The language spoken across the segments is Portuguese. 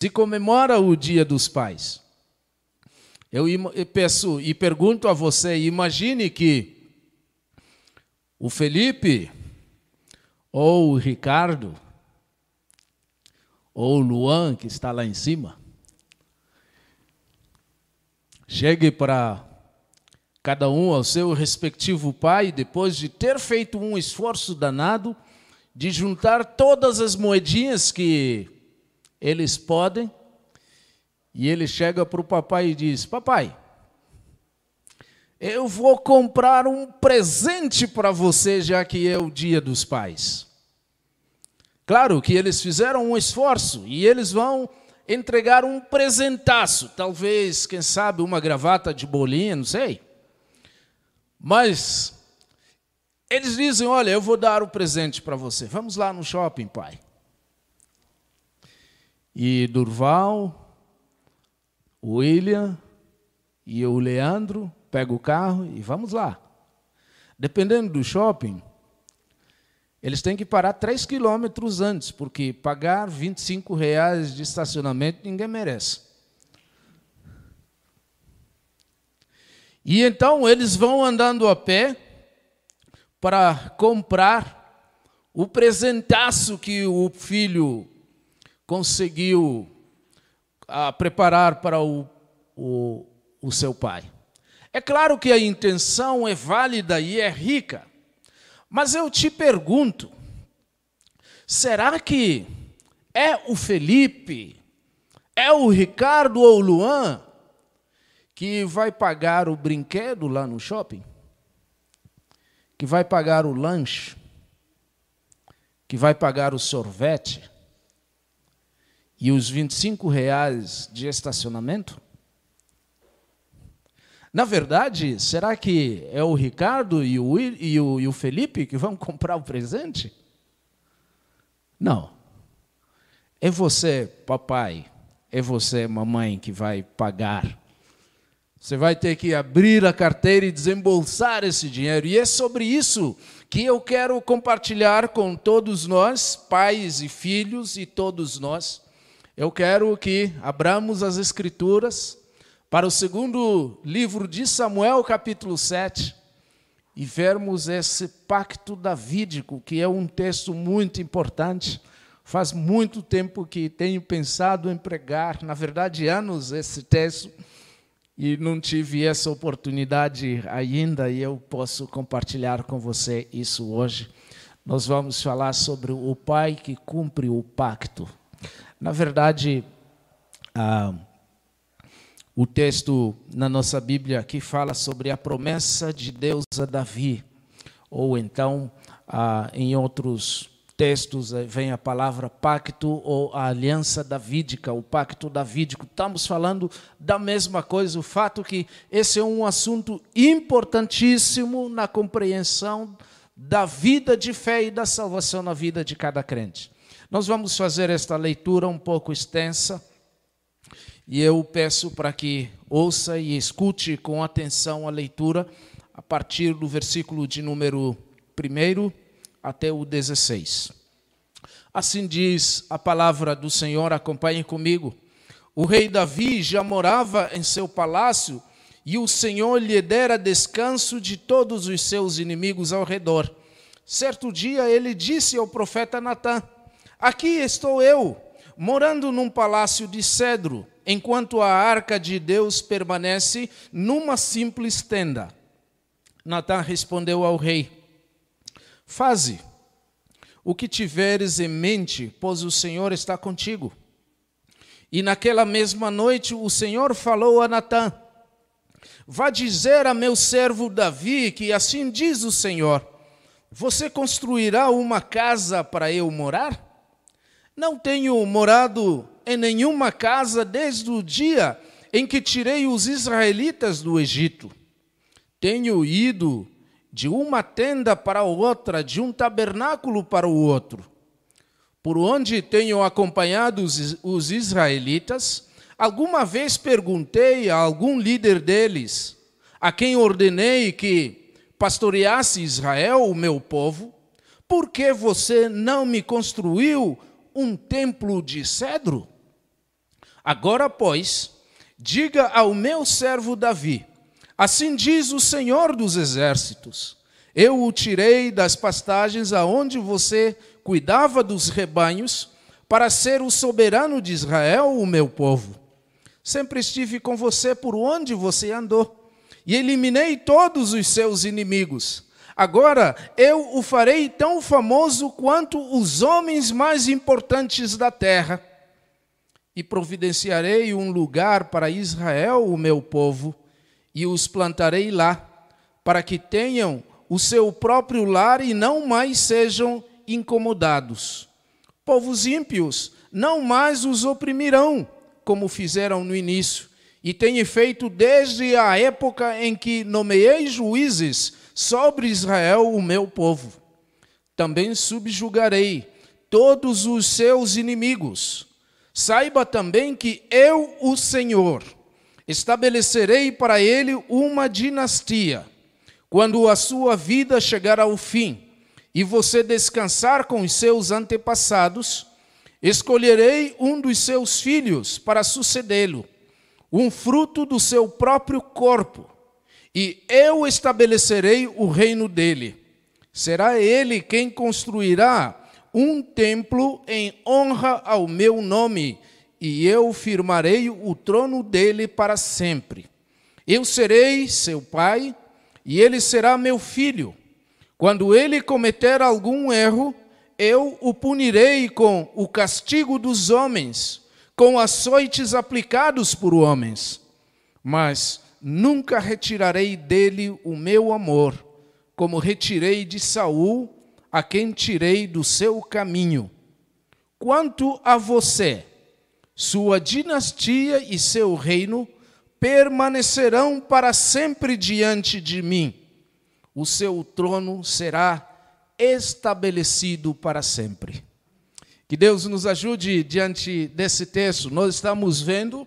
se comemora o Dia dos Pais. Eu peço e pergunto a você: imagine que o Felipe, ou o Ricardo, ou o Luan, que está lá em cima, chegue para cada um ao seu respectivo pai, depois de ter feito um esforço danado de juntar todas as moedinhas que eles podem, e ele chega para o papai e diz: Papai, eu vou comprar um presente para você, já que é o dia dos pais. Claro que eles fizeram um esforço e eles vão entregar um presentaço, talvez, quem sabe, uma gravata de bolinha, não sei. Mas eles dizem: Olha, eu vou dar o presente para você. Vamos lá no shopping, pai. E Durval, o William e o Leandro pegam o carro e vamos lá. Dependendo do shopping, eles têm que parar 3 quilômetros antes, porque pagar 25 reais de estacionamento ninguém merece. E então eles vão andando a pé para comprar o presentaço que o filho conseguiu ah, preparar para o, o, o seu pai. É claro que a intenção é válida e é rica, mas eu te pergunto: será que é o Felipe, é o Ricardo ou o Luan que vai pagar o brinquedo lá no shopping? Que vai pagar o lanche? Que vai pagar o sorvete? E os 25 reais de estacionamento? Na verdade, será que é o Ricardo e o, e o, e o Felipe que vão comprar o presente? Não. É você, papai, é você, mamãe, que vai pagar. Você vai ter que abrir a carteira e desembolsar esse dinheiro. E é sobre isso que eu quero compartilhar com todos nós, pais e filhos e todos nós eu quero que abramos as Escrituras para o segundo livro de Samuel, capítulo 7, e vermos esse pacto davídico, que é um texto muito importante. Faz muito tempo que tenho pensado em pregar, na verdade, anos, esse texto, e não tive essa oportunidade ainda, e eu posso compartilhar com você isso hoje. Nós vamos falar sobre o pai que cumpre o pacto. Na verdade, ah, o texto na nossa Bíblia aqui fala sobre a promessa de Deus a Davi, ou então, ah, em outros textos, eh, vem a palavra pacto ou a aliança davídica, o pacto davídico. Estamos falando da mesma coisa, o fato que esse é um assunto importantíssimo na compreensão da vida de fé e da salvação na vida de cada crente. Nós vamos fazer esta leitura um pouco extensa e eu peço para que ouça e escute com atenção a leitura a partir do versículo de número 1 até o 16. Assim diz a palavra do Senhor, acompanhe comigo. O rei Davi já morava em seu palácio e o Senhor lhe dera descanso de todos os seus inimigos ao redor. Certo dia ele disse ao profeta Natã: Aqui estou eu, morando num palácio de cedro, enquanto a arca de Deus permanece numa simples tenda. Natã respondeu ao rei: Faze o que tiveres em mente, pois o Senhor está contigo. E naquela mesma noite o Senhor falou a Natã: Vá dizer a meu servo Davi que assim diz o Senhor: Você construirá uma casa para eu morar? Não tenho morado em nenhuma casa desde o dia em que tirei os israelitas do Egito. Tenho ido de uma tenda para outra, de um tabernáculo para o outro. Por onde tenho acompanhado os, israelitas, alguma vez perguntei a algum líder deles, a quem ordenei que pastoreasse Israel, o meu povo, por que você não me construiu um templo de cedro? Agora, pois, diga ao meu servo Davi: Assim diz o Senhor dos exércitos: Eu o tirei das pastagens aonde você cuidava dos rebanhos, para ser o soberano de Israel, o meu povo. Sempre estive com você por onde você andou, e eliminei todos os seus inimigos. Agora eu o farei tão famoso quanto os homens mais importantes da terra e providenciarei um lugar para Israel, o meu povo, e os plantarei lá, para que tenham o seu próprio lar e não mais sejam incomodados. Povos ímpios não mais os oprimirão, como fizeram no início, e tenho feito desde a época em que nomeei juízes sobre Israel, o meu povo. Também subjugarei todos os seus inimigos Saiba também que eu, o Senhor, estabelecerei para ele uma dinastia. Quando a sua vida chegar ao fim e você descansar com os seus antepassados, escolherei um dos seus filhos para sucedê-lo, um fruto do seu próprio corpo, e eu estabelecerei o reino dele. Será ele quem construirá um templo em honra ao meu nome, e eu firmarei o trono dele para sempre. Eu serei seu pai, e ele será meu filho. Quando ele cometer algum erro, eu o punirei com o castigo dos homens, com açoites aplicados por homens. Mas nunca retirarei dele o meu amor, como retirei de Saul a quem tirei do seu caminho. Quanto a você, sua dinastia e seu reino permanecerão para sempre diante de mim. O seu trono será estabelecido para sempre. Que Deus nos ajude diante desse texto. Nós estamos vendo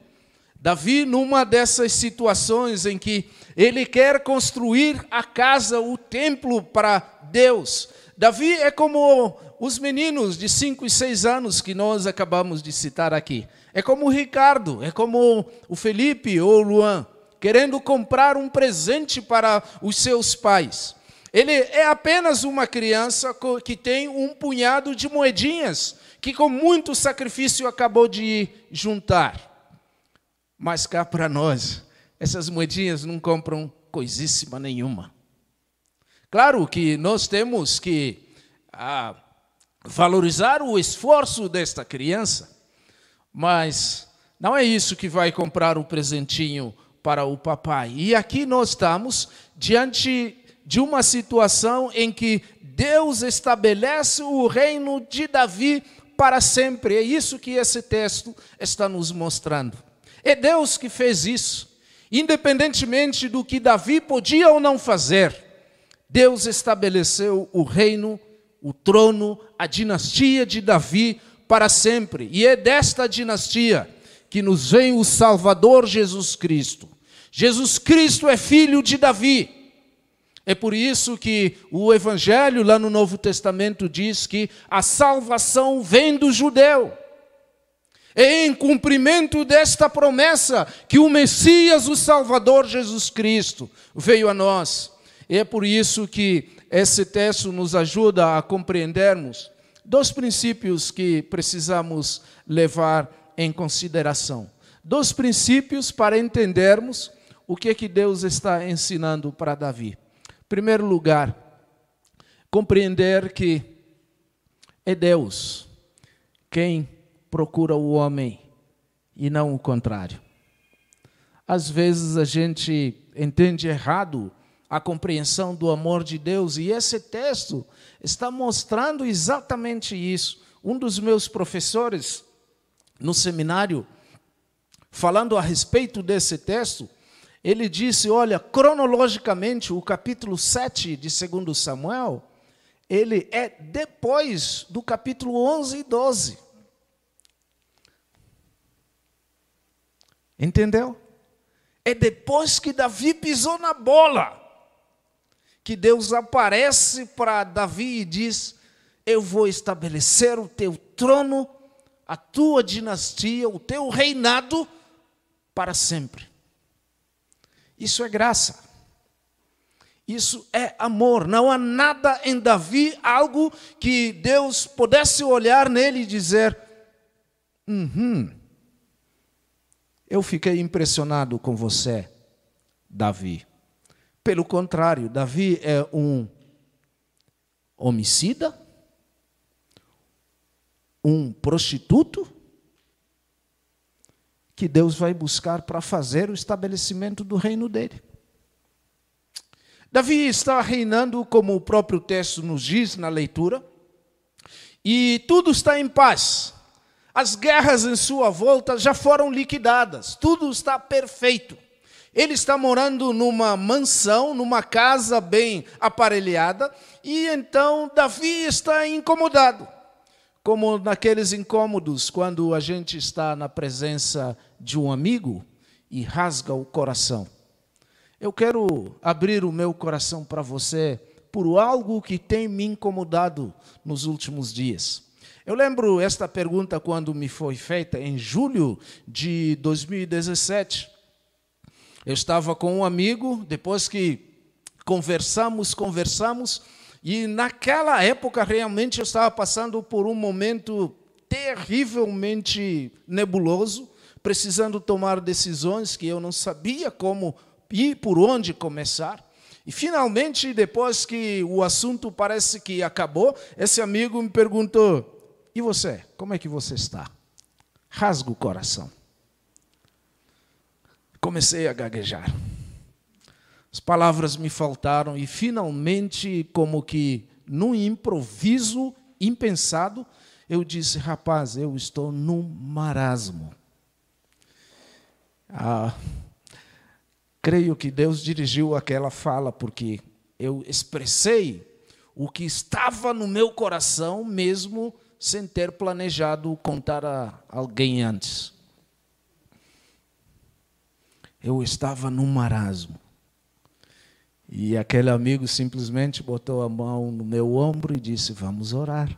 Davi numa dessas situações em que ele quer construir a casa, o templo para Deus. Davi é como os meninos de 5 e 6 anos que nós acabamos de citar aqui. É como o Ricardo, é como o Felipe ou o Luan, querendo comprar um presente para os seus pais. Ele é apenas uma criança que tem um punhado de moedinhas, que com muito sacrifício acabou de juntar. Mas cá para nós, essas moedinhas não compram coisíssima nenhuma. Claro que nós temos que ah, valorizar o esforço desta criança, mas não é isso que vai comprar o presentinho para o papai. E aqui nós estamos diante de uma situação em que Deus estabelece o reino de Davi para sempre. É isso que esse texto está nos mostrando. É Deus que fez isso, independentemente do que Davi podia ou não fazer. Deus estabeleceu o reino, o trono, a dinastia de Davi para sempre. E é desta dinastia que nos vem o Salvador Jesus Cristo. Jesus Cristo é filho de Davi. É por isso que o Evangelho, lá no Novo Testamento, diz que a salvação vem do judeu. Em cumprimento desta promessa que o Messias, o Salvador Jesus Cristo, veio a nós. É por isso que esse texto nos ajuda a compreendermos dois princípios que precisamos levar em consideração. Dois princípios para entendermos o que é que Deus está ensinando para Davi. Em primeiro lugar, compreender que é Deus quem procura o homem e não o contrário. Às vezes a gente entende errado a compreensão do amor de Deus. E esse texto está mostrando exatamente isso. Um dos meus professores no seminário, falando a respeito desse texto, ele disse: Olha, cronologicamente, o capítulo 7 de 2 Samuel, ele é depois do capítulo 11 e 12. Entendeu? É depois que Davi pisou na bola que Deus aparece para Davi e diz: Eu vou estabelecer o teu trono a tua dinastia, o teu reinado para sempre. Isso é graça. Isso é amor. Não há nada em Davi, algo que Deus pudesse olhar nele e dizer: uhum, eu fiquei impressionado com você, Davi. Pelo contrário, Davi é um homicida, um prostituto, que Deus vai buscar para fazer o estabelecimento do reino dele. Davi está reinando, como o próprio texto nos diz na leitura, e tudo está em paz. As guerras em sua volta já foram liquidadas, tudo está perfeito. Ele está morando numa mansão, numa casa bem aparelhada, e então Davi está incomodado. Como naqueles incômodos, quando a gente está na presença de um amigo e rasga o coração. Eu quero abrir o meu coração para você por algo que tem me incomodado nos últimos dias. Eu lembro esta pergunta quando me foi feita em julho de 2017. Eu estava com um amigo, depois que conversamos, conversamos, e naquela época realmente eu estava passando por um momento terrivelmente nebuloso, precisando tomar decisões que eu não sabia como e por onde começar. E finalmente, depois que o assunto parece que acabou, esse amigo me perguntou: E você? Como é que você está? Rasga o coração. Comecei a gaguejar. As palavras me faltaram e finalmente, como que num improviso impensado, eu disse: Rapaz, eu estou num marasmo. Ah, creio que Deus dirigiu aquela fala porque eu expressei o que estava no meu coração, mesmo sem ter planejado contar a alguém antes. Eu estava num marasmo. E aquele amigo simplesmente botou a mão no meu ombro e disse: Vamos orar.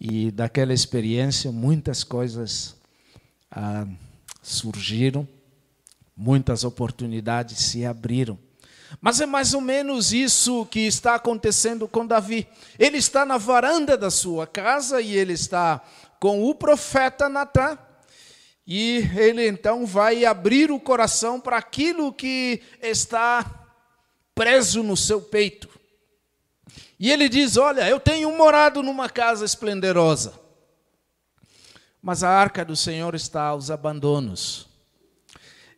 E daquela experiência, muitas coisas ah, surgiram muitas oportunidades se abriram. Mas é mais ou menos isso que está acontecendo com Davi. Ele está na varanda da sua casa e ele está com o profeta Natan. E ele então vai abrir o coração para aquilo que está preso no seu peito. E ele diz: Olha, eu tenho morado numa casa esplendorosa, mas a arca do Senhor está aos abandonos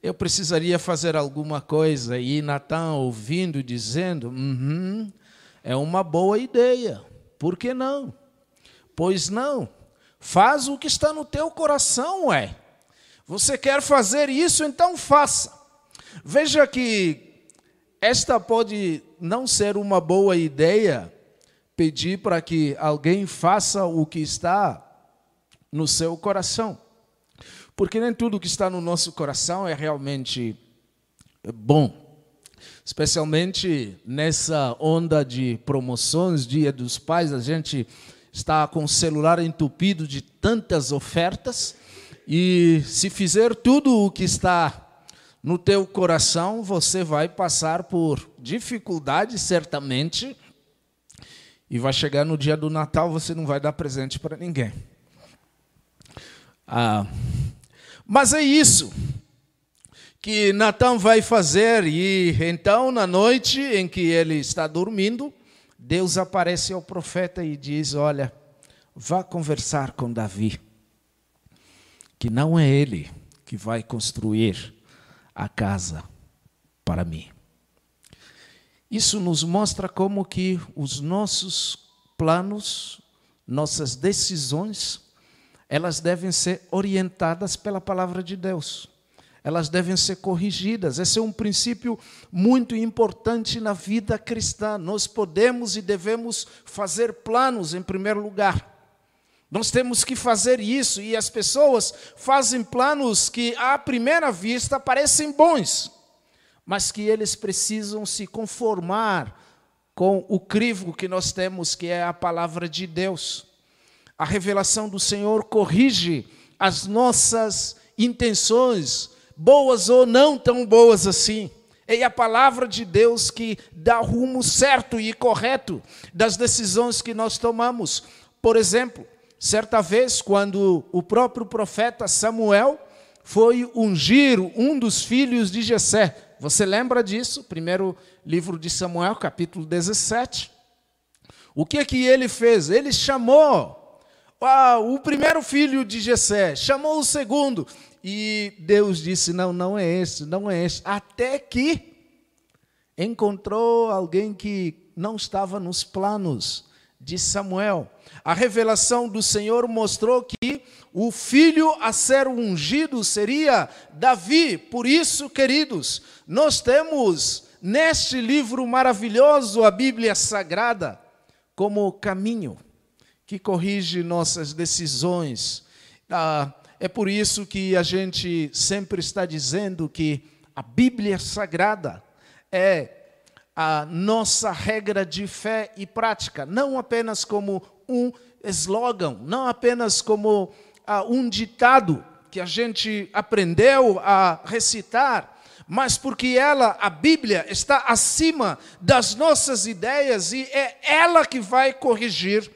eu precisaria fazer alguma coisa. E Natan ouvindo, dizendo: uhum, é uma boa ideia, por que não? Pois não, faz o que está no teu coração, é. Você quer fazer isso, então faça. Veja que esta pode não ser uma boa ideia, pedir para que alguém faça o que está no seu coração. Porque nem tudo que está no nosso coração é realmente bom. Especialmente nessa onda de promoções, Dia dos Pais, a gente está com o celular entupido de tantas ofertas e se fizer tudo o que está no teu coração, você vai passar por dificuldades certamente e vai chegar no dia do Natal, você não vai dar presente para ninguém. Ah, mas é isso que Natan vai fazer, e então, na noite em que ele está dormindo, Deus aparece ao profeta e diz: Olha, vá conversar com Davi, que não é ele que vai construir a casa para mim. Isso nos mostra como que os nossos planos, nossas decisões, elas devem ser orientadas pela palavra de Deus. Elas devem ser corrigidas. Esse é um princípio muito importante na vida cristã. Nós podemos e devemos fazer planos em primeiro lugar. Nós temos que fazer isso e as pessoas fazem planos que à primeira vista parecem bons, mas que eles precisam se conformar com o crivo que nós temos, que é a palavra de Deus. A revelação do Senhor corrige as nossas intenções, boas ou não tão boas assim. É a palavra de Deus que dá rumo certo e correto das decisões que nós tomamos. Por exemplo, certa vez, quando o próprio profeta Samuel foi ungir um dos filhos de Jessé, você lembra disso? Primeiro livro de Samuel, capítulo 17. O que que ele fez? Ele chamou ah, o primeiro filho de Jessé, chamou o segundo, e Deus disse: Não, não é esse, não é esse. Até que encontrou alguém que não estava nos planos de Samuel. A revelação do Senhor mostrou que o filho a ser ungido seria Davi. Por isso, queridos, nós temos neste livro maravilhoso, a Bíblia Sagrada, como caminho que corrige nossas decisões. Ah, é por isso que a gente sempre está dizendo que a Bíblia Sagrada é a nossa regra de fé e prática, não apenas como um slogan, não apenas como ah, um ditado que a gente aprendeu a recitar, mas porque ela, a Bíblia, está acima das nossas ideias e é ela que vai corrigir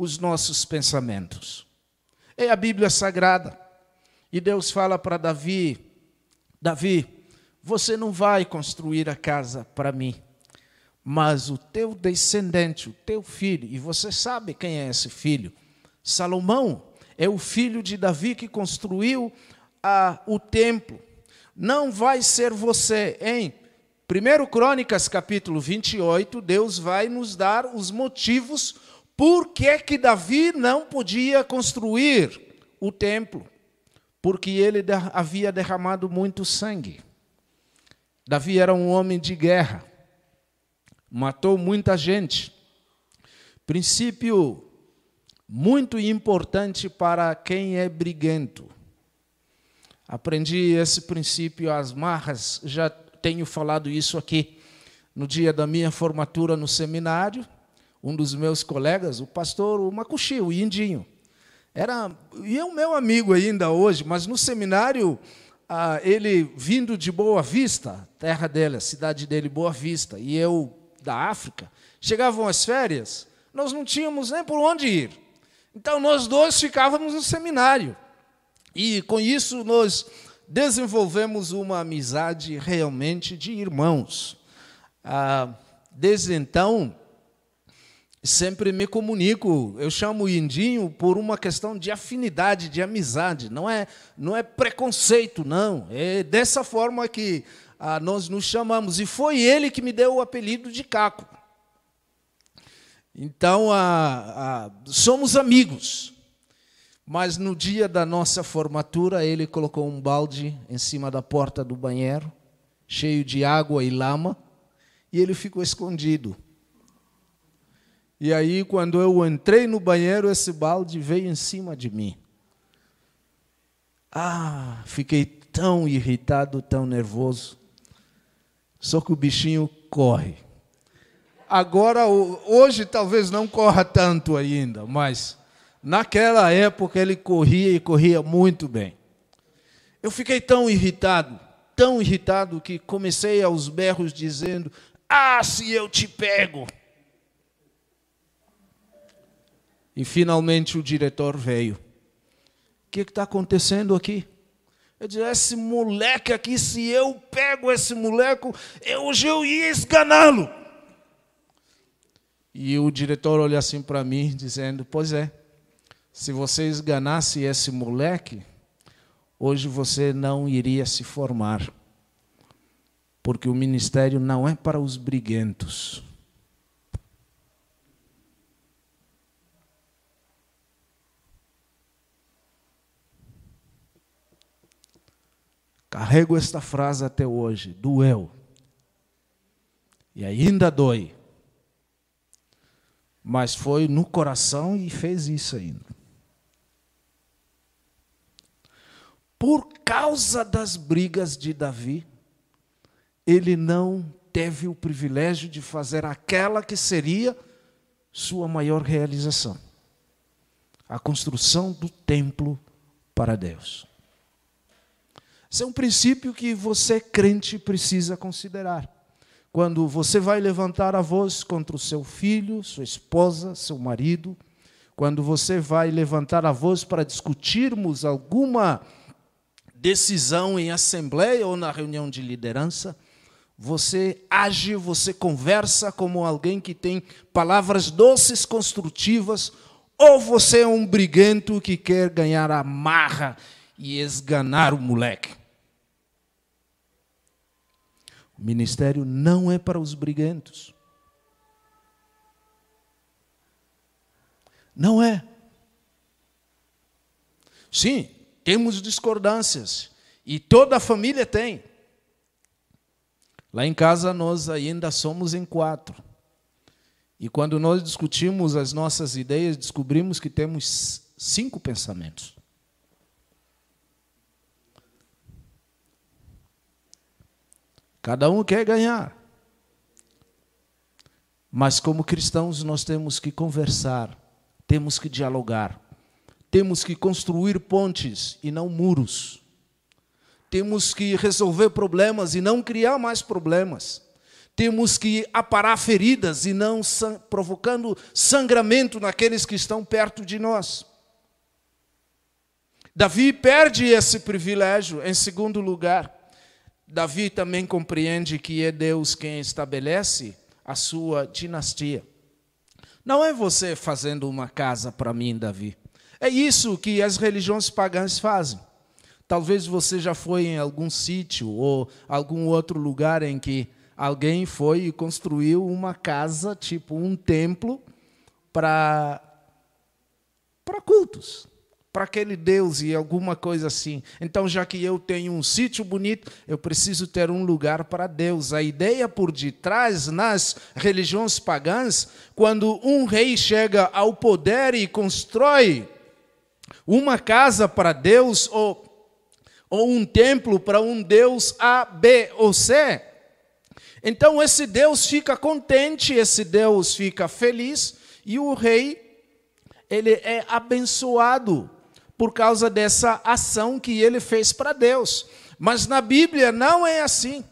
os nossos pensamentos é a Bíblia Sagrada. E Deus fala para Davi: Davi, você não vai construir a casa para mim, mas o teu descendente, o teu filho, e você sabe quem é esse filho? Salomão é o filho de Davi que construiu o templo. Não vai ser você, em 1 Crônicas capítulo 28, Deus vai nos dar os motivos por que, que Davi não podia construir o templo? Porque ele havia derramado muito sangue. Davi era um homem de guerra, matou muita gente. Princípio muito importante para quem é briguento. Aprendi esse princípio às marras, já tenho falado isso aqui no dia da minha formatura no seminário um dos meus colegas, o pastor Macuxi, o Indinho. Era, e é o meu amigo ainda hoje, mas no seminário, ah, ele vindo de Boa Vista, terra dele, a cidade dele, Boa Vista, e eu da África, chegavam as férias, nós não tínhamos nem por onde ir. Então nós dois ficávamos no seminário. E com isso nós desenvolvemos uma amizade realmente de irmãos. Ah, desde então, sempre me comunico, eu chamo o Indinho por uma questão de afinidade, de amizade, não é, não é preconceito, não. É dessa forma que ah, nós nos chamamos. E foi ele que me deu o apelido de Caco. Então, ah, ah, somos amigos. Mas no dia da nossa formatura, ele colocou um balde em cima da porta do banheiro, cheio de água e lama, e ele ficou escondido. E aí, quando eu entrei no banheiro, esse balde veio em cima de mim. Ah, fiquei tão irritado, tão nervoso. Só que o bichinho corre. Agora, hoje talvez não corra tanto ainda, mas naquela época ele corria e corria muito bem. Eu fiquei tão irritado, tão irritado, que comecei aos berros dizendo: Ah, se eu te pego! E finalmente o diretor veio. O que está acontecendo aqui? Eu disse, esse moleque aqui, se eu pego esse moleque, eu, hoje eu ia esganá-lo. E o diretor olha assim para mim, dizendo, pois é, se você esganasse esse moleque, hoje você não iria se formar. Porque o ministério não é para os briguentos. Carrego esta frase até hoje: doeu. E ainda dói. Mas foi no coração e fez isso ainda. Por causa das brigas de Davi, ele não teve o privilégio de fazer aquela que seria sua maior realização. a construção do templo para Deus. Esse é um princípio que você, crente, precisa considerar. Quando você vai levantar a voz contra o seu filho, sua esposa, seu marido, quando você vai levantar a voz para discutirmos alguma decisão em assembleia ou na reunião de liderança, você age, você conversa como alguém que tem palavras doces, construtivas, ou você é um briguento que quer ganhar a marra e esganar o moleque. O ministério não é para os briguentos. Não é. Sim, temos discordâncias. E toda a família tem. Lá em casa nós ainda somos em quatro. E quando nós discutimos as nossas ideias, descobrimos que temos cinco pensamentos. Cada um quer ganhar. Mas, como cristãos, nós temos que conversar, temos que dialogar, temos que construir pontes e não muros. Temos que resolver problemas e não criar mais problemas. Temos que aparar feridas e não provocando sangramento naqueles que estão perto de nós. Davi perde esse privilégio, em segundo lugar Davi também compreende que é Deus quem estabelece a sua dinastia. Não é você fazendo uma casa para mim, Davi. É isso que as religiões pagãs fazem. Talvez você já foi em algum sítio ou algum outro lugar em que alguém foi e construiu uma casa, tipo um templo, para para cultos para aquele Deus e alguma coisa assim. Então, já que eu tenho um sítio bonito, eu preciso ter um lugar para Deus. A ideia por detrás nas religiões pagãs, quando um rei chega ao poder e constrói uma casa para Deus ou, ou um templo para um Deus A, B ou C, então esse Deus fica contente, esse Deus fica feliz e o rei ele é abençoado por causa dessa ação que ele fez para Deus. Mas na Bíblia não é assim.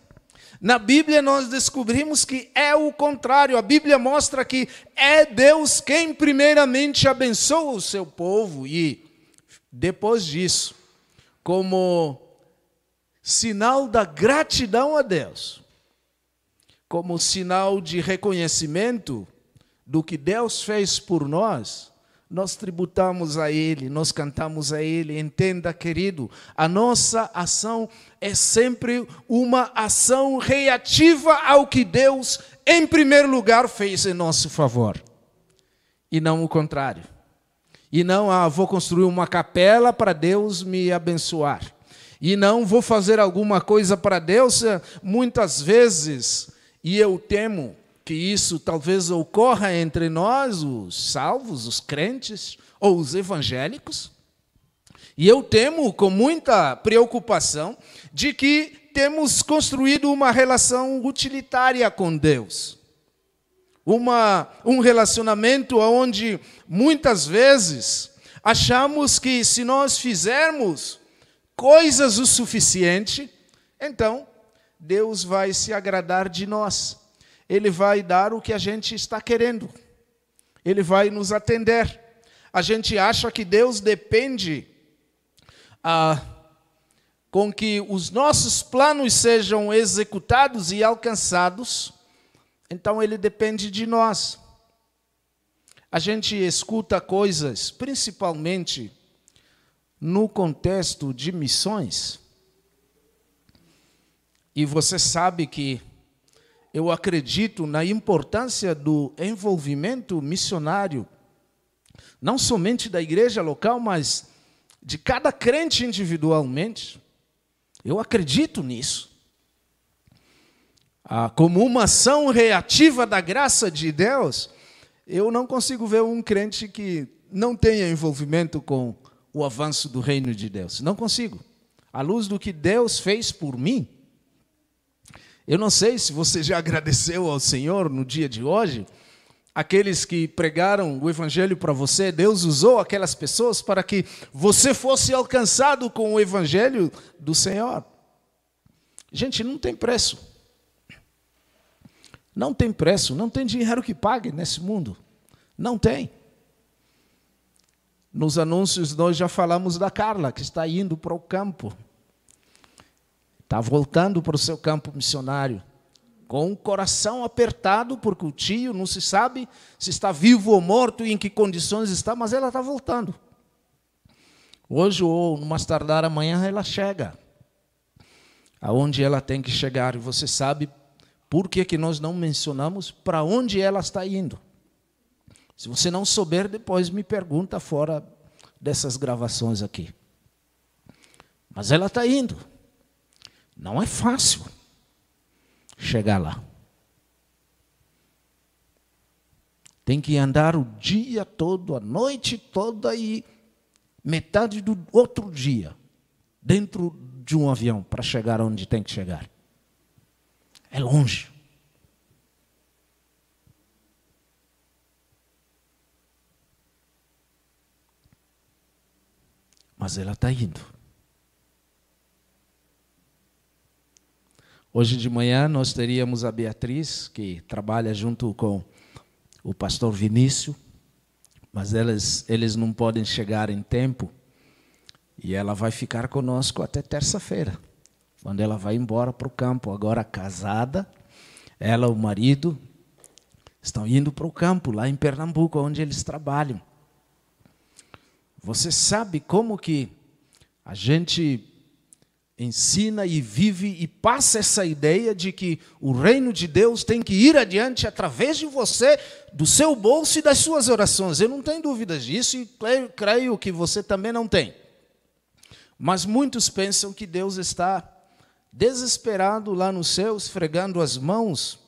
Na Bíblia nós descobrimos que é o contrário. A Bíblia mostra que é Deus quem primeiramente abençoa o seu povo e depois disso, como sinal da gratidão a Deus, como sinal de reconhecimento do que Deus fez por nós, nós tributamos a Ele, nós cantamos a Ele. Entenda, querido, a nossa ação é sempre uma ação reativa ao que Deus, em primeiro lugar, fez em nosso favor, e não o contrário. E não, ah, vou construir uma capela para Deus me abençoar. E não vou fazer alguma coisa para Deus, eh, muitas vezes, e eu temo que isso talvez ocorra entre nós, os salvos, os crentes ou os evangélicos. E eu temo com muita preocupação de que temos construído uma relação utilitária com Deus. Uma, um relacionamento onde muitas vezes achamos que se nós fizermos coisas o suficiente, então Deus vai se agradar de nós. Ele vai dar o que a gente está querendo. Ele vai nos atender. A gente acha que Deus depende ah, com que os nossos planos sejam executados e alcançados, então ele depende de nós. A gente escuta coisas, principalmente no contexto de missões, e você sabe que eu acredito na importância do envolvimento missionário, não somente da igreja local, mas de cada crente individualmente. Eu acredito nisso. Ah, como uma ação reativa da graça de Deus, eu não consigo ver um crente que não tenha envolvimento com o avanço do reino de Deus. Não consigo. À luz do que Deus fez por mim, eu não sei se você já agradeceu ao Senhor no dia de hoje aqueles que pregaram o evangelho para você, Deus usou aquelas pessoas para que você fosse alcançado com o evangelho do Senhor. Gente, não tem preço. Não tem preço, não tem dinheiro que pague nesse mundo. Não tem. Nos anúncios nós já falamos da Carla, que está indo para o campo. Está voltando para o seu campo missionário com o coração apertado, porque o tio não se sabe se está vivo ou morto e em que condições está, mas ela está voltando. Hoje ou mais tardar amanhã ela chega aonde ela tem que chegar. E você sabe por que, que nós não mencionamos para onde ela está indo. Se você não souber, depois me pergunta fora dessas gravações aqui. Mas ela está indo. Não é fácil chegar lá. Tem que andar o dia todo, a noite toda e metade do outro dia dentro de um avião para chegar onde tem que chegar. É longe. Mas ela está indo. Hoje de manhã nós teríamos a Beatriz, que trabalha junto com o pastor Vinícius, mas eles, eles não podem chegar em tempo e ela vai ficar conosco até terça-feira, quando ela vai embora para o campo, agora casada, ela, o marido, estão indo para o campo, lá em Pernambuco, onde eles trabalham. Você sabe como que a gente ensina e vive e passa essa ideia de que o reino de Deus tem que ir adiante através de você, do seu bolso e das suas orações. Eu não tenho dúvidas disso e creio, que você também não tem. Mas muitos pensam que Deus está desesperado lá no céu, esfregando as mãos,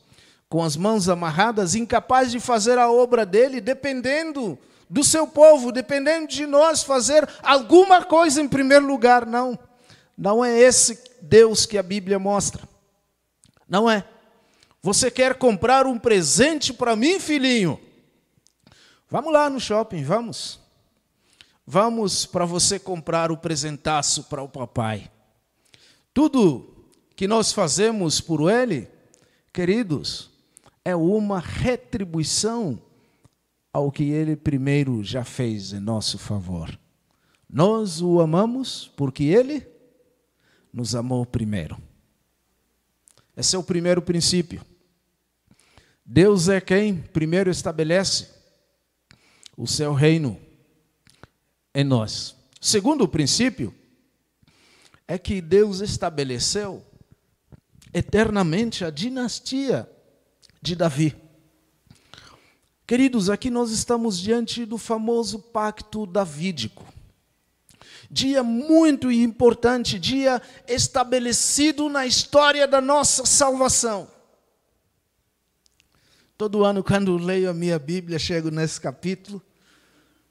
com as mãos amarradas, incapaz de fazer a obra dele, dependendo do seu povo, dependendo de nós fazer alguma coisa em primeiro lugar. Não. Não é esse Deus que a Bíblia mostra. Não é. Você quer comprar um presente para mim, filhinho? Vamos lá no shopping, vamos. Vamos para você comprar o presentaço para o papai. Tudo que nós fazemos por ele, queridos, é uma retribuição ao que ele primeiro já fez em nosso favor. Nós o amamos porque ele nos amou primeiro. Esse é o primeiro princípio. Deus é quem primeiro estabelece o seu reino em nós. Segundo princípio é que Deus estabeleceu eternamente a dinastia de Davi. Queridos, aqui nós estamos diante do famoso pacto davídico dia muito importante, dia estabelecido na história da nossa salvação. Todo ano, quando leio a minha Bíblia, chego nesse capítulo,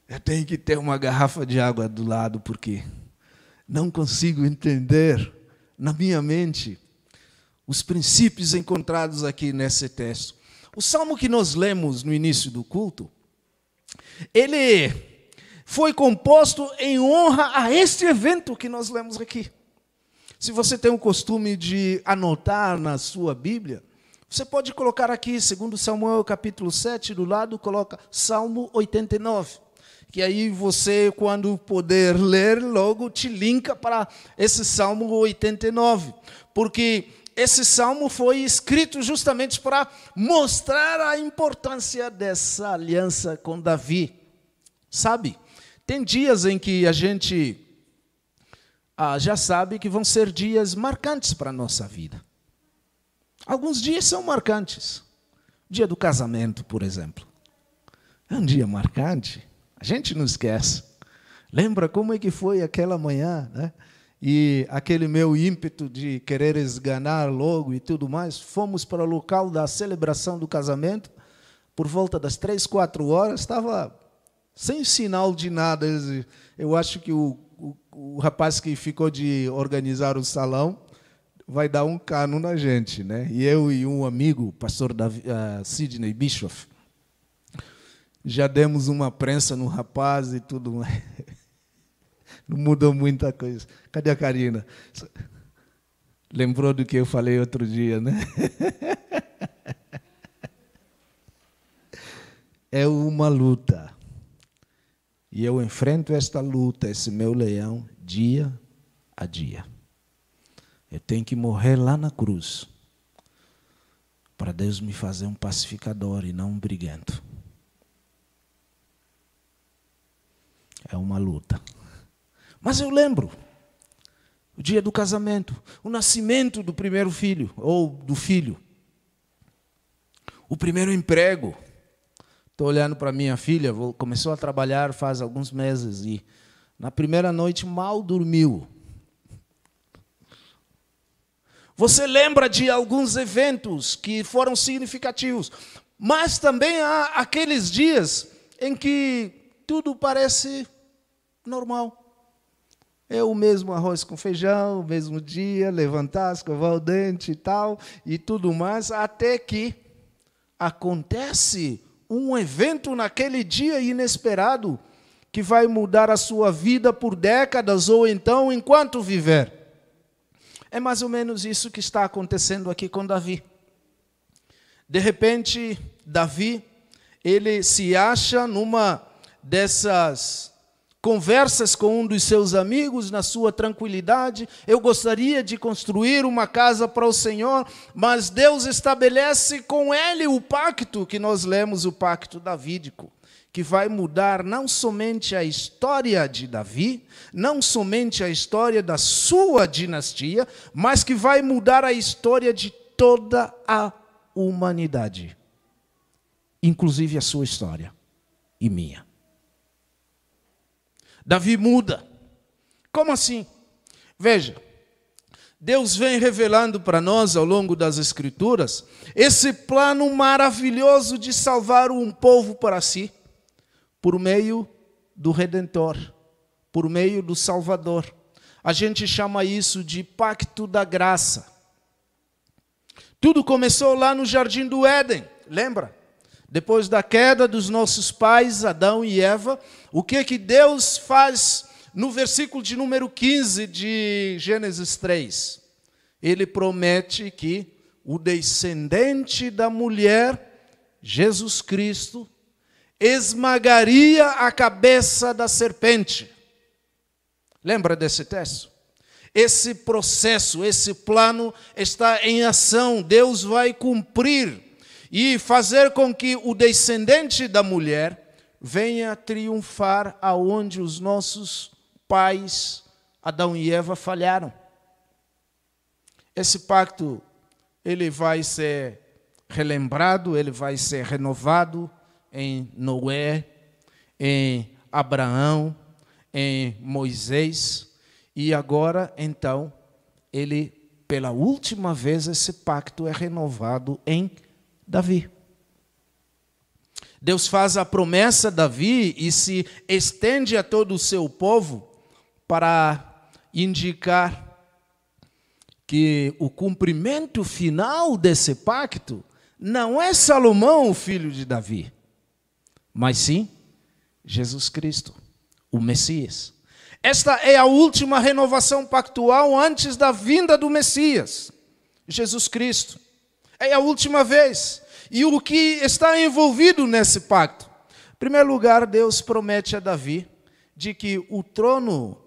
eu tenho que ter uma garrafa de água do lado, porque não consigo entender na minha mente os princípios encontrados aqui nesse texto. O salmo que nós lemos no início do culto, ele foi composto em honra a este evento que nós lemos aqui. Se você tem o costume de anotar na sua Bíblia, você pode colocar aqui, segundo Samuel capítulo 7, do lado coloca Salmo 89. Que aí você, quando puder ler, logo te linka para esse Salmo 89. Porque esse salmo foi escrito justamente para mostrar a importância dessa aliança com Davi. Sabe? Tem dias em que a gente ah, já sabe que vão ser dias marcantes para a nossa vida. Alguns dias são marcantes. Dia do casamento, por exemplo. É um dia marcante. A gente não esquece. Lembra como é que foi aquela manhã, né? E aquele meu ímpeto de querer esganar logo e tudo mais. Fomos para o local da celebração do casamento. Por volta das três, quatro horas, estava sem sinal de nada. Eu acho que o, o, o rapaz que ficou de organizar o salão vai dar um cano na gente, né? E eu e um amigo, o pastor Davi, uh, Sidney Bischoff, Já demos uma prensa no rapaz e tudo mais. Não mudou muita coisa. Cadê a Karina? Lembrou do que eu falei outro dia, né? É uma luta. E eu enfrento esta luta, esse meu leão, dia a dia. Eu tenho que morrer lá na cruz para Deus me fazer um pacificador e não um briguento. É uma luta. Mas eu lembro o dia do casamento, o nascimento do primeiro filho ou do filho, o primeiro emprego. Estou olhando para minha filha, começou a trabalhar faz alguns meses e na primeira noite mal dormiu. Você lembra de alguns eventos que foram significativos, mas também há aqueles dias em que tudo parece normal. É o mesmo arroz com feijão, o mesmo dia, levantar, escovar o dente e tal, e tudo mais, até que acontece um evento naquele dia inesperado que vai mudar a sua vida por décadas ou então enquanto viver. É mais ou menos isso que está acontecendo aqui com Davi. De repente, Davi, ele se acha numa dessas conversas com um dos seus amigos na sua tranquilidade. Eu gostaria de construir uma casa para o Senhor, mas Deus estabelece com ele o pacto que nós lemos, o pacto davídico que vai mudar não somente a história de Davi, não somente a história da sua dinastia, mas que vai mudar a história de toda a humanidade, inclusive a sua história e minha. Davi muda. Como assim? Veja, Deus vem revelando para nós ao longo das Escrituras esse plano maravilhoso de salvar um povo para si por meio do Redentor, por meio do Salvador. A gente chama isso de pacto da graça. Tudo começou lá no jardim do Éden, lembra? Depois da queda dos nossos pais, Adão e Eva, o que que Deus faz no versículo de número 15 de Gênesis 3? Ele promete que o descendente da mulher, Jesus Cristo, esmagaria a cabeça da serpente. Lembra desse texto? Esse processo, esse plano está em ação. Deus vai cumprir e fazer com que o descendente da mulher venha triunfar aonde os nossos pais, Adão e Eva, falharam. Esse pacto ele vai ser relembrado, ele vai ser renovado, em Noé, em Abraão, em Moisés, e agora, então, ele, pela última vez, esse pacto é renovado em Davi. Deus faz a promessa a Davi e se estende a todo o seu povo para indicar que o cumprimento final desse pacto não é Salomão, o filho de Davi, mas sim Jesus Cristo, o Messias. Esta é a última renovação pactual antes da vinda do Messias, Jesus Cristo. É a última vez. E o que está envolvido nesse pacto? Em primeiro lugar, Deus promete a Davi de que o trono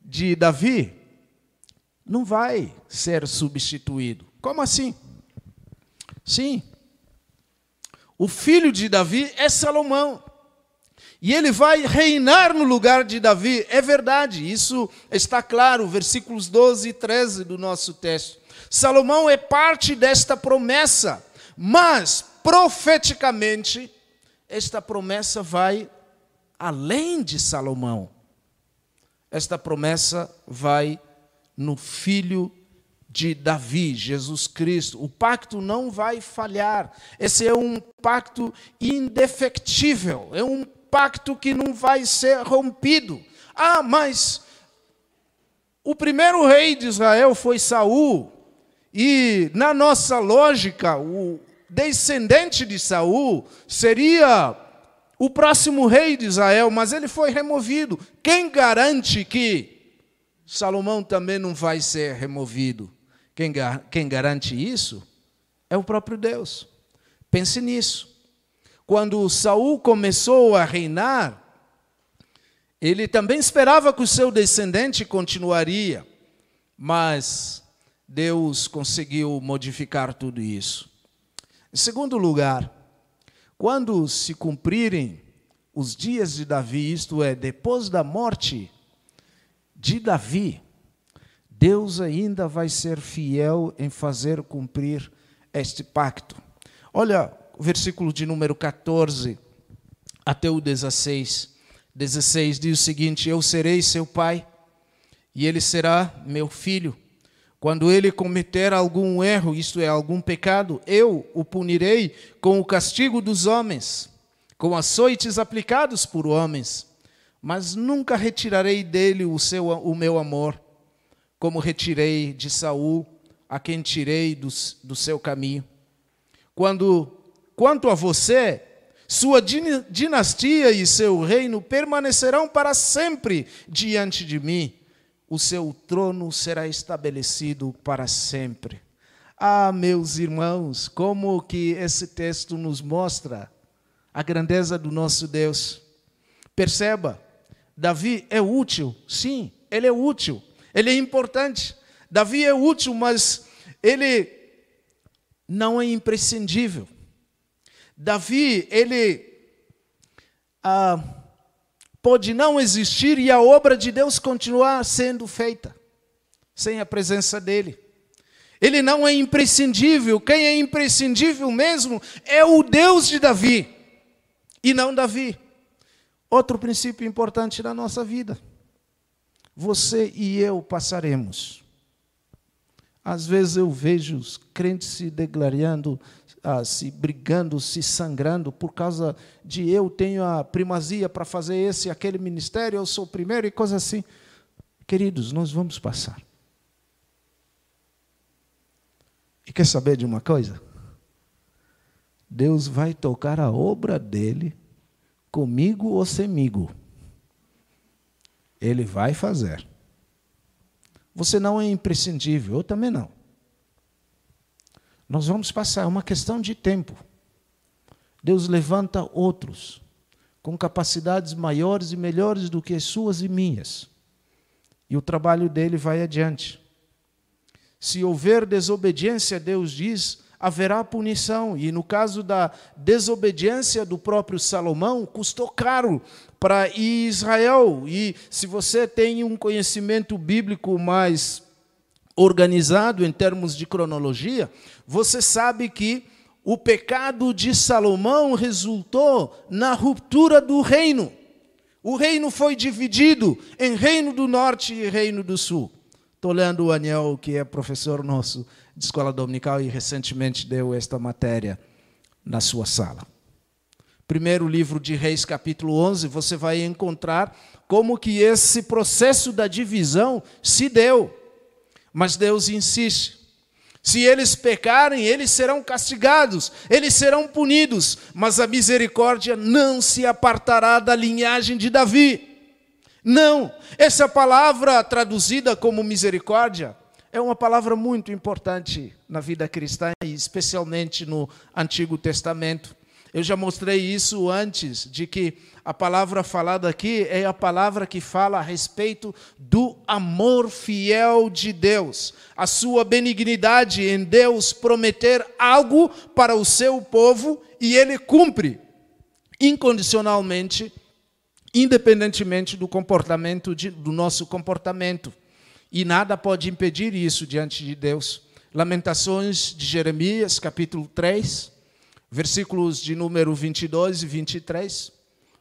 de Davi não vai ser substituído. Como assim? Sim, o filho de Davi é Salomão. E ele vai reinar no lugar de Davi. É verdade, isso está claro, versículos 12 e 13 do nosso texto. Salomão é parte desta promessa, mas profeticamente, esta promessa vai além de Salomão. Esta promessa vai no filho de Davi, Jesus Cristo. O pacto não vai falhar. Esse é um pacto indefectível, é um pacto que não vai ser rompido. Ah, mas o primeiro rei de Israel foi Saul, e na nossa lógica, o descendente de Saul seria o próximo rei de Israel, mas ele foi removido. Quem garante que Salomão também não vai ser removido? Quem, quem garante isso é o próprio Deus. Pense nisso. Quando Saul começou a reinar, ele também esperava que o seu descendente continuaria, mas Deus conseguiu modificar tudo isso. Em segundo lugar, quando se cumprirem os dias de Davi, isto é, depois da morte de Davi, Deus ainda vai ser fiel em fazer cumprir este pacto. Olha o versículo de número 14 até o 16. 16 diz o seguinte: Eu serei seu pai, e ele será meu filho. Quando ele cometer algum erro, isto é, algum pecado, eu o punirei com o castigo dos homens, com açoites aplicados por homens, mas nunca retirarei dele o, seu, o meu amor, como retirei de Saul, a quem tirei do, do seu caminho. Quando, quanto a você, sua dinastia e seu reino permanecerão para sempre diante de mim o seu trono será estabelecido para sempre. Ah, meus irmãos, como que esse texto nos mostra a grandeza do nosso Deus. Perceba, Davi é útil, sim, ele é útil, ele é importante. Davi é útil, mas ele não é imprescindível. Davi, ele ah, pode não existir e a obra de Deus continuar sendo feita sem a presença dele. Ele não é imprescindível, quem é imprescindível mesmo é o Deus de Davi e não Davi. Outro princípio importante na nossa vida. Você e eu passaremos. Às vezes eu vejo os crentes se deglariando ah, se brigando, se sangrando por causa de eu tenho a primazia para fazer esse aquele ministério, eu sou o primeiro e coisa assim. Queridos, nós vamos passar. E quer saber de uma coisa? Deus vai tocar a obra dele, comigo ou semigo. Ele vai fazer. Você não é imprescindível, eu também não. Nós vamos passar, é uma questão de tempo. Deus levanta outros com capacidades maiores e melhores do que as suas e minhas. E o trabalho dele vai adiante. Se houver desobediência, Deus diz, haverá punição. E no caso da desobediência do próprio Salomão, custou caro para Israel. E se você tem um conhecimento bíblico mais organizado em termos de cronologia, você sabe que o pecado de Salomão resultou na ruptura do reino. O reino foi dividido em reino do norte e reino do sul. Estou lendo o Aniel, que é professor nosso de escola dominical e recentemente deu esta matéria na sua sala. Primeiro livro de Reis, capítulo 11, você vai encontrar como que esse processo da divisão se deu. Mas Deus insiste. Se eles pecarem, eles serão castigados, eles serão punidos, mas a misericórdia não se apartará da linhagem de Davi. Não, essa palavra traduzida como misericórdia é uma palavra muito importante na vida cristã, e especialmente no Antigo Testamento. Eu já mostrei isso antes, de que a palavra falada aqui é a palavra que fala a respeito do amor fiel de Deus, a sua benignidade em Deus prometer algo para o seu povo e ele cumpre incondicionalmente, independentemente do comportamento de, do nosso comportamento. E nada pode impedir isso diante de Deus. Lamentações de Jeremias, capítulo 3 versículos de número 22 e 23,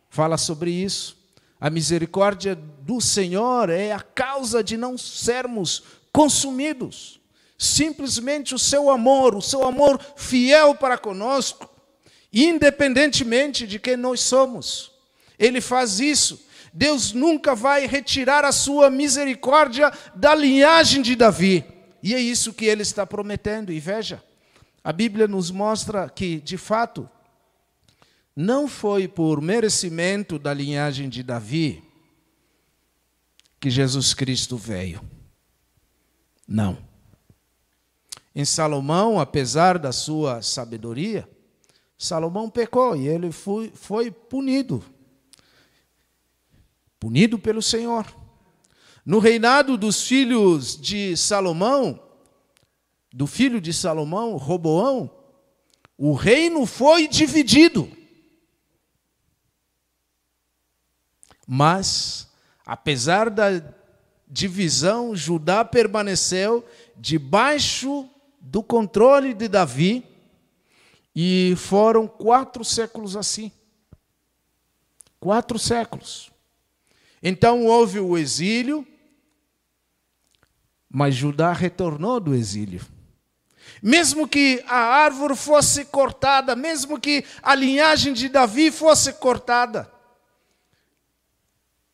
fala sobre isso. A misericórdia do Senhor é a causa de não sermos consumidos. Simplesmente o seu amor, o seu amor fiel para conosco, independentemente de quem nós somos. Ele faz isso. Deus nunca vai retirar a sua misericórdia da linhagem de Davi. E é isso que ele está prometendo. E veja, a Bíblia nos mostra que, de fato, não foi por merecimento da linhagem de Davi que Jesus Cristo veio. Não. Em Salomão, apesar da sua sabedoria, Salomão pecou e ele foi, foi punido. Punido pelo Senhor. No reinado dos filhos de Salomão, do filho de Salomão, Roboão, o reino foi dividido. Mas, apesar da divisão, Judá permaneceu debaixo do controle de Davi, e foram quatro séculos assim. Quatro séculos. Então houve o exílio, mas Judá retornou do exílio. Mesmo que a árvore fosse cortada, mesmo que a linhagem de Davi fosse cortada.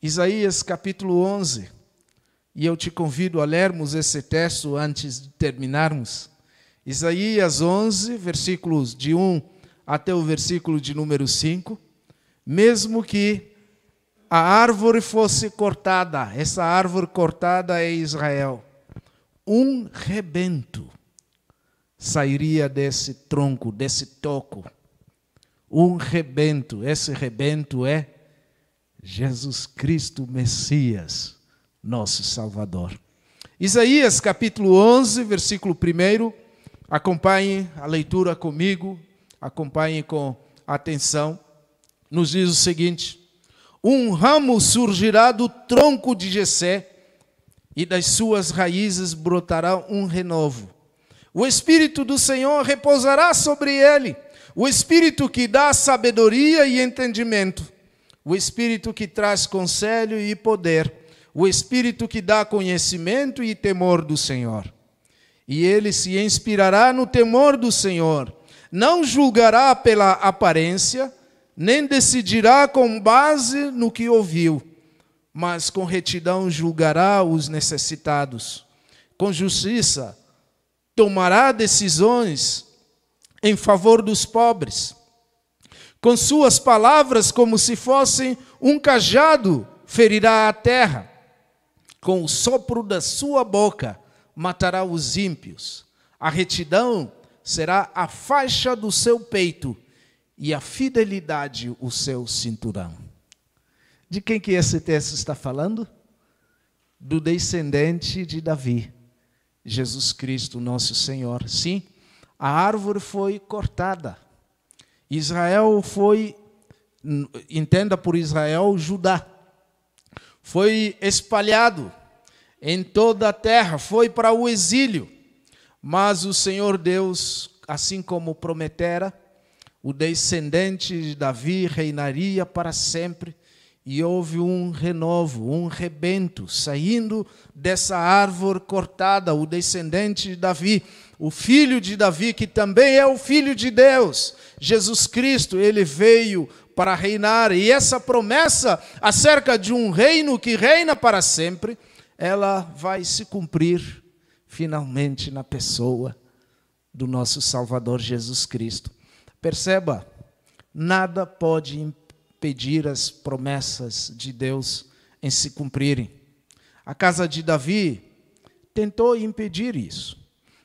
Isaías capítulo 11, e eu te convido a lermos esse texto antes de terminarmos. Isaías 11, versículos de 1 até o versículo de número 5. Mesmo que a árvore fosse cortada, essa árvore cortada é Israel, um rebento sairia desse tronco, desse toco. Um rebento, esse rebento é Jesus Cristo Messias, nosso Salvador. Isaías capítulo 11, versículo 1 Acompanhe a leitura comigo, acompanhe com atenção. Nos diz o seguinte: Um ramo surgirá do tronco de Jessé, e das suas raízes brotará um renovo. O espírito do Senhor repousará sobre ele, o espírito que dá sabedoria e entendimento, o espírito que traz conselho e poder, o espírito que dá conhecimento e temor do Senhor. E ele se inspirará no temor do Senhor. Não julgará pela aparência, nem decidirá com base no que ouviu, mas com retidão julgará os necessitados. Com justiça tomará decisões em favor dos pobres. Com suas palavras, como se fossem um cajado, ferirá a terra. Com o sopro da sua boca, matará os ímpios. A retidão será a faixa do seu peito e a fidelidade o seu cinturão. De quem que esse texto está falando? Do descendente de Davi, Jesus Cristo, nosso Senhor. Sim, a árvore foi cortada. Israel foi, entenda por Israel, Judá. Foi espalhado em toda a terra, foi para o exílio. Mas o Senhor Deus, assim como prometera, o descendente de Davi reinaria para sempre. E houve um renovo, um rebento, saindo dessa árvore cortada, o descendente de Davi, o filho de Davi, que também é o filho de Deus, Jesus Cristo, ele veio para reinar. E essa promessa acerca de um reino que reina para sempre, ela vai se cumprir finalmente na pessoa do nosso Salvador Jesus Cristo. Perceba, nada pode impedir as promessas de Deus em se cumprirem. A casa de Davi tentou impedir isso.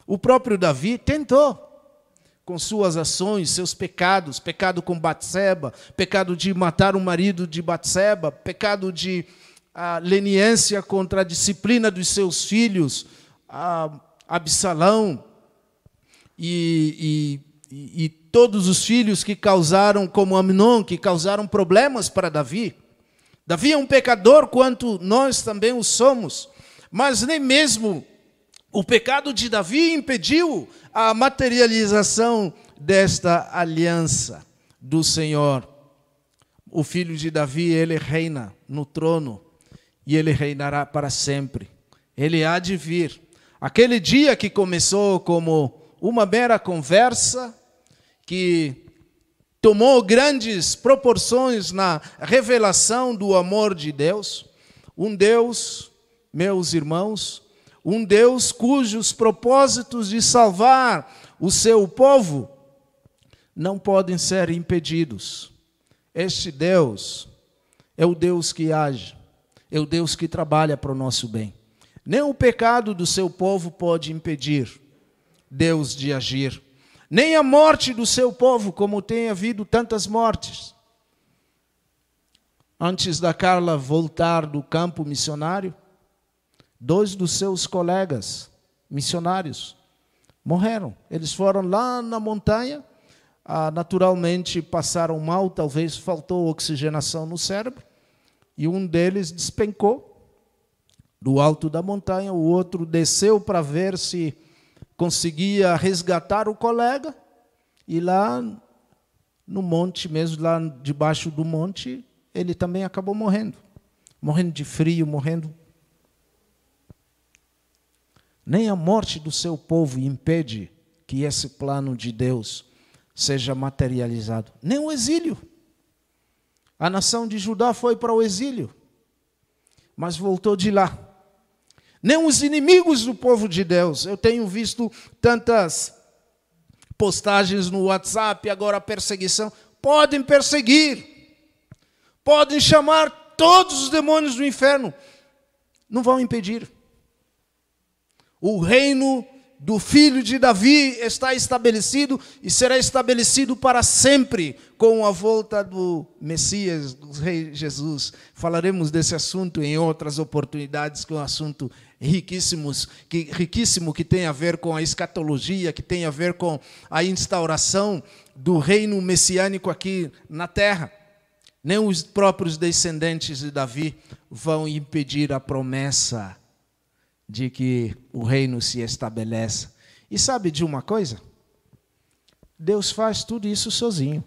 O próprio Davi tentou com suas ações, seus pecados, pecado com Batseba, pecado de matar o marido de Batseba, pecado de a leniência contra a disciplina dos seus filhos, a Absalão e, e, e todos os filhos que causaram, como Amnon, que causaram problemas para Davi. Davi é um pecador quanto nós também o somos, mas nem mesmo o pecado de Davi impediu a materialização desta aliança do Senhor. O filho de Davi, ele reina no trono e ele reinará para sempre. Ele há de vir. Aquele dia que começou como uma mera conversa, que tomou grandes proporções na revelação do amor de Deus, um Deus, meus irmãos, um Deus cujos propósitos de salvar o seu povo não podem ser impedidos. Este Deus é o Deus que age, é o Deus que trabalha para o nosso bem. Nem o pecado do seu povo pode impedir Deus de agir, nem a morte do seu povo, como tem havido tantas mortes. Antes da Carla voltar do campo missionário, dois dos seus colegas missionários morreram. Eles foram lá na montanha, ah, naturalmente passaram mal, talvez faltou oxigenação no cérebro, e um deles despencou do alto da montanha, o outro desceu para ver se conseguia resgatar o colega, e lá no monte, mesmo lá debaixo do monte, ele também acabou morrendo. Morrendo de frio, morrendo nem a morte do seu povo impede que esse plano de Deus seja materializado. Nem o exílio. A nação de Judá foi para o exílio, mas voltou de lá. Nem os inimigos do povo de Deus. Eu tenho visto tantas postagens no WhatsApp, agora perseguição. Podem perseguir, podem chamar todos os demônios do inferno, não vão impedir. O reino do filho de Davi está estabelecido e será estabelecido para sempre com a volta do Messias, do Rei Jesus. Falaremos desse assunto em outras oportunidades, que é um assunto riquíssimos, que, riquíssimo que tem a ver com a escatologia, que tem a ver com a instauração do reino messiânico aqui na terra. Nem os próprios descendentes de Davi vão impedir a promessa de que o reino se estabeleça. E sabe de uma coisa? Deus faz tudo isso sozinho.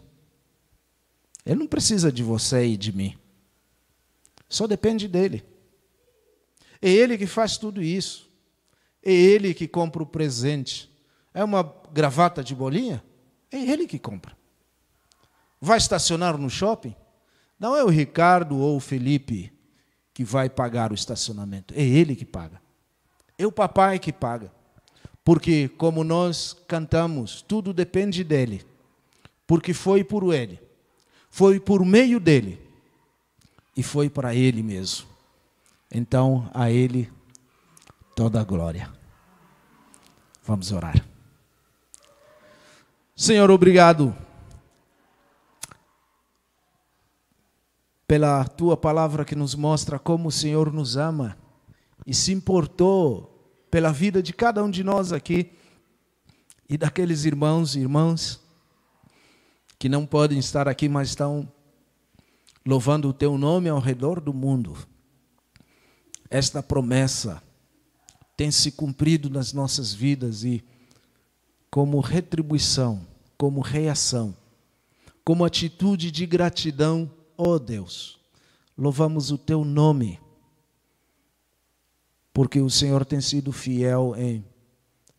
Ele não precisa de você e de mim. Só depende dele. É ele que faz tudo isso. É ele que compra o presente. É uma gravata de bolinha? É ele que compra. Vai estacionar no shopping? Não é o Ricardo ou o Felipe que vai pagar o estacionamento. É ele que paga. É o papai que paga. Porque, como nós cantamos, tudo depende dele. Porque foi por ele. Foi por meio dele. E foi para ele mesmo. Então, a ele toda a glória. Vamos orar. Senhor, obrigado pela tua palavra que nos mostra como o Senhor nos ama e se importou pela vida de cada um de nós aqui e daqueles irmãos e irmãs que não podem estar aqui, mas estão louvando o teu nome ao redor do mundo. Esta promessa tem se cumprido nas nossas vidas e, como retribuição, como reação, como atitude de gratidão, ó oh Deus, louvamos o teu nome porque o Senhor tem sido fiel em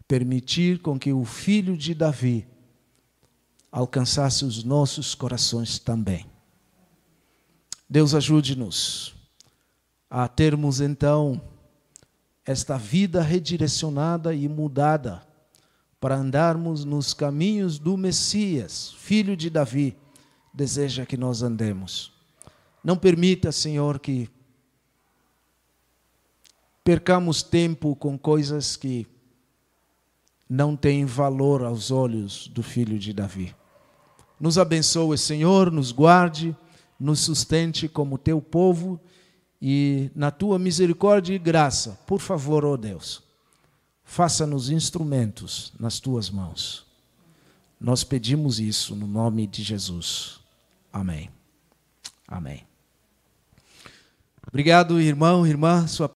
permitir com que o filho de Davi alcançasse os nossos corações também. Deus ajude-nos a termos então esta vida redirecionada e mudada para andarmos nos caminhos do Messias, filho de Davi, deseja que nós andemos. Não permita, Senhor, que percamos tempo com coisas que não têm valor aos olhos do filho de Davi. Nos abençoe, Senhor, nos guarde, nos sustente como teu povo e na tua misericórdia e graça, por favor, ó oh Deus, faça-nos instrumentos nas tuas mãos. Nós pedimos isso no nome de Jesus. Amém. Amém. Obrigado, irmão, irmã. Sua